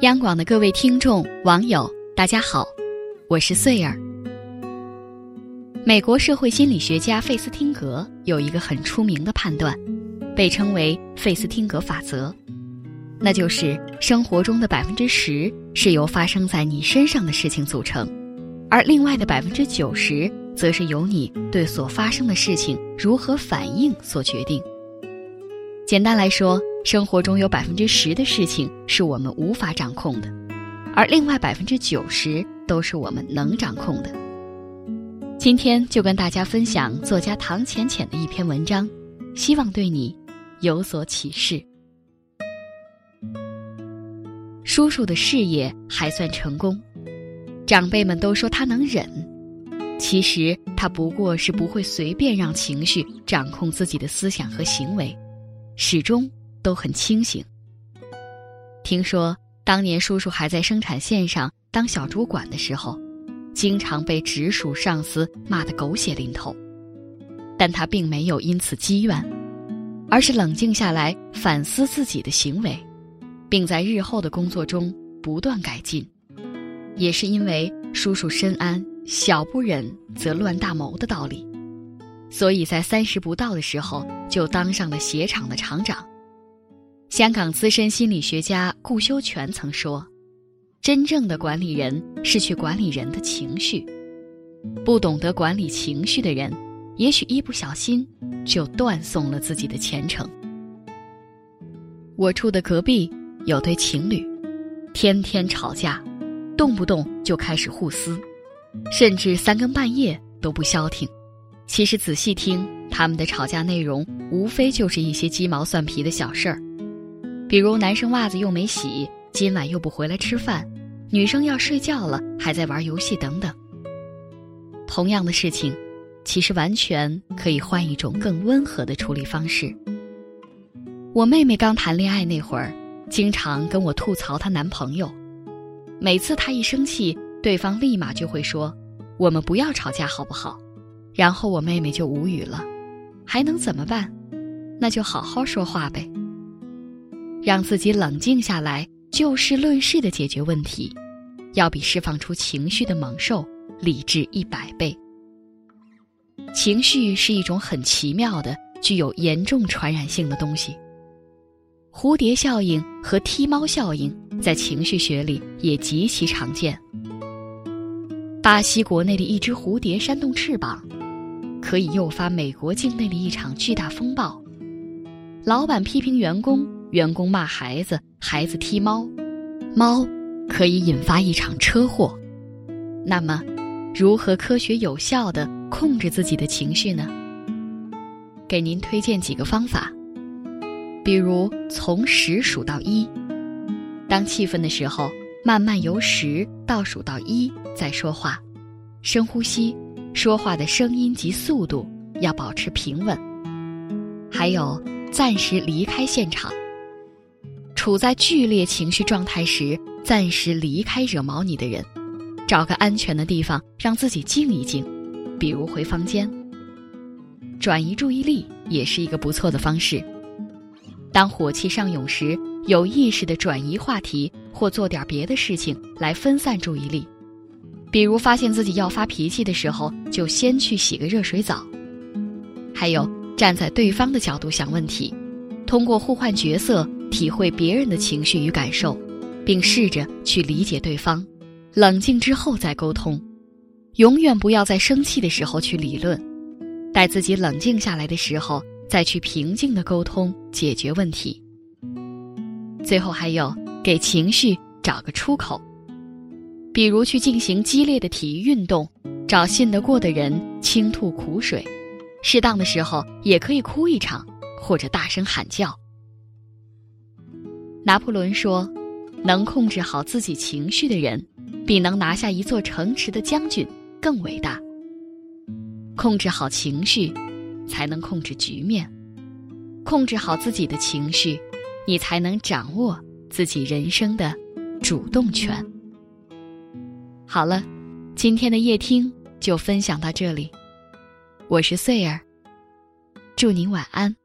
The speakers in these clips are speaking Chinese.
央广的各位听众、网友，大家好，我是穗儿。美国社会心理学家费斯汀格有一个很出名的判断，被称为费斯汀格法则，那就是生活中的百分之十是由发生在你身上的事情组成，而另外的百分之九十。则是由你对所发生的事情如何反应所决定。简单来说，生活中有百分之十的事情是我们无法掌控的，而另外百分之九十都是我们能掌控的。今天就跟大家分享作家唐浅浅的一篇文章，希望对你有所启示。叔叔的事业还算成功，长辈们都说他能忍。其实他不过是不会随便让情绪掌控自己的思想和行为，始终都很清醒。听说当年叔叔还在生产线上当小主管的时候，经常被直属上司骂得狗血淋头，但他并没有因此积怨，而是冷静下来反思自己的行为，并在日后的工作中不断改进。也是因为叔叔深谙。小不忍则乱大谋的道理，所以在三十不到的时候就当上了鞋厂的厂长。香港资深心理学家顾修全曾说：“真正的管理人是去管理人的情绪，不懂得管理情绪的人，也许一不小心就断送了自己的前程。”我住的隔壁有对情侣，天天吵架，动不动就开始互撕。甚至三更半夜都不消停。其实仔细听，他们的吵架内容无非就是一些鸡毛蒜皮的小事儿，比如男生袜子又没洗，今晚又不回来吃饭，女生要睡觉了还在玩游戏等等。同样的事情，其实完全可以换一种更温和的处理方式。我妹妹刚谈恋爱那会儿，经常跟我吐槽她男朋友，每次她一生气。对方立马就会说：“我们不要吵架，好不好？”然后我妹妹就无语了，还能怎么办？那就好好说话呗，让自己冷静下来，就事论事的解决问题，要比释放出情绪的猛兽理智一百倍。情绪是一种很奇妙的、具有严重传染性的东西。蝴蝶效应和踢猫效应在情绪学里也极其常见。巴西国内的一只蝴蝶扇动翅膀，可以诱发美国境内的一场巨大风暴。老板批评员工，员工骂孩子，孩子踢猫，猫可以引发一场车祸。那么，如何科学有效的控制自己的情绪呢？给您推荐几个方法，比如从十数到一，当气愤的时候。慢慢由十倒数到一再说话，深呼吸，说话的声音及速度要保持平稳。还有，暂时离开现场。处在剧烈情绪状态时，暂时离开惹毛你的人，找个安全的地方让自己静一静，比如回房间。转移注意力也是一个不错的方式。当火气上涌时。有意识的转移话题，或做点别的事情来分散注意力，比如发现自己要发脾气的时候，就先去洗个热水澡。还有站在对方的角度想问题，通过互换角色体会别人的情绪与感受，并试着去理解对方。冷静之后再沟通，永远不要在生气的时候去理论，待自己冷静下来的时候再去平静的沟通解决问题。最后还有给情绪找个出口，比如去进行激烈的体育运动，找信得过的人倾吐苦水，适当的时候也可以哭一场，或者大声喊叫。拿破仑说：“能控制好自己情绪的人，比能拿下一座城池的将军更伟大。控制好情绪，才能控制局面；控制好自己的情绪。”你才能掌握自己人生的主动权。好了，今天的夜听就分享到这里，我是穗儿，祝您晚安。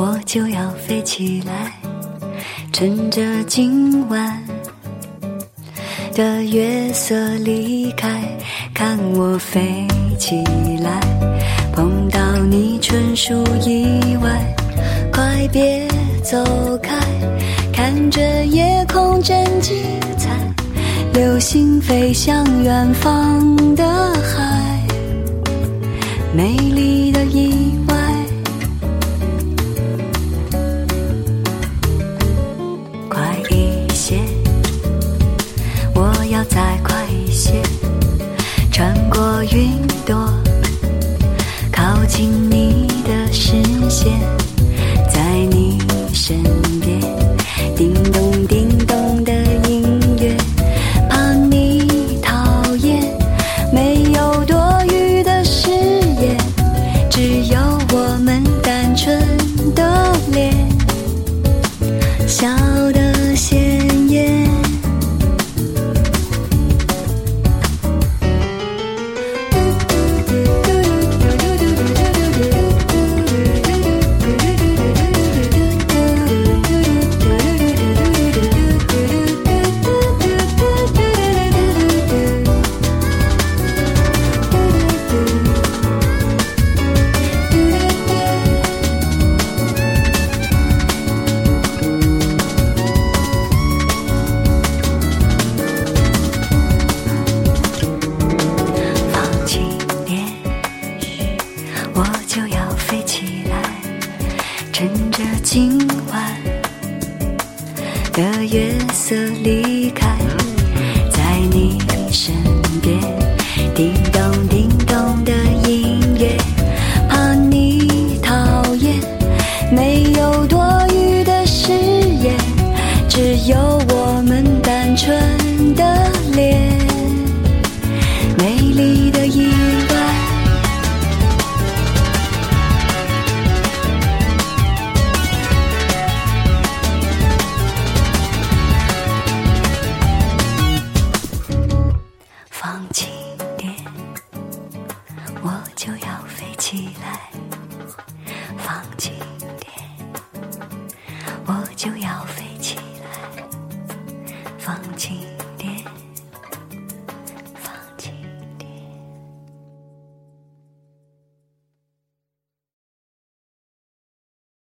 我就要飞起来，趁着今晚的月色离开，看我飞起来，碰到你纯属意外，快别走开，看着夜空真精彩，流星飞向远方的海，美丽的意外。线，今晚的月色里。就要飞。